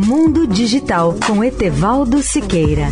Mundo Digital com Etevaldo Siqueira.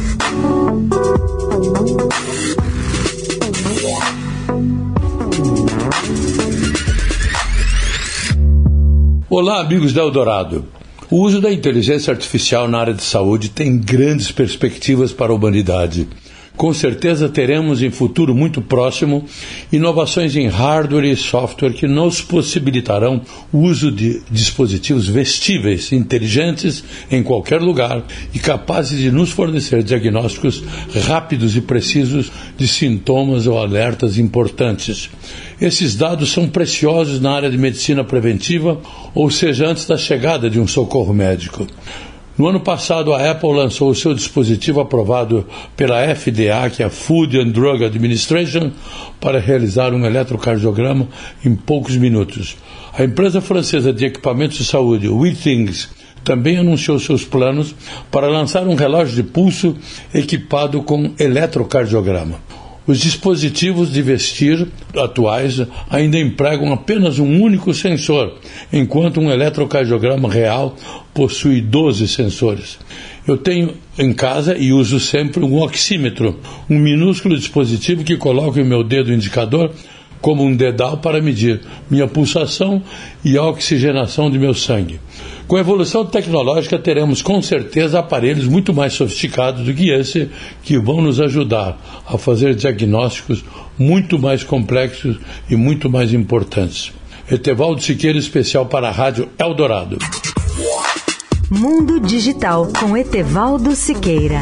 Olá, amigos da Eldorado. O uso da inteligência artificial na área de saúde tem grandes perspectivas para a humanidade. Com certeza teremos em futuro muito próximo inovações em hardware e software que nos possibilitarão o uso de dispositivos vestíveis, inteligentes em qualquer lugar e capazes de nos fornecer diagnósticos rápidos e precisos de sintomas ou alertas importantes. Esses dados são preciosos na área de medicina preventiva, ou seja, antes da chegada de um socorro médico. No ano passado, a Apple lançou o seu dispositivo aprovado pela FDA, que é a Food and Drug Administration, para realizar um eletrocardiograma em poucos minutos. A empresa francesa de equipamentos de saúde, WeThings, também anunciou seus planos para lançar um relógio de pulso equipado com eletrocardiograma. Os dispositivos de vestir atuais ainda empregam apenas um único sensor, enquanto um eletrocardiograma real possui 12 sensores. Eu tenho em casa e uso sempre um oxímetro, um minúsculo dispositivo que coloco em meu dedo indicador como um dedal para medir minha pulsação e a oxigenação de meu sangue. Com a evolução tecnológica, teremos com certeza aparelhos muito mais sofisticados do que esse que vão nos ajudar a fazer diagnósticos muito mais complexos e muito mais importantes. Etevaldo Siqueira, especial para a Rádio Eldorado. Mundo Digital com Etevaldo Siqueira.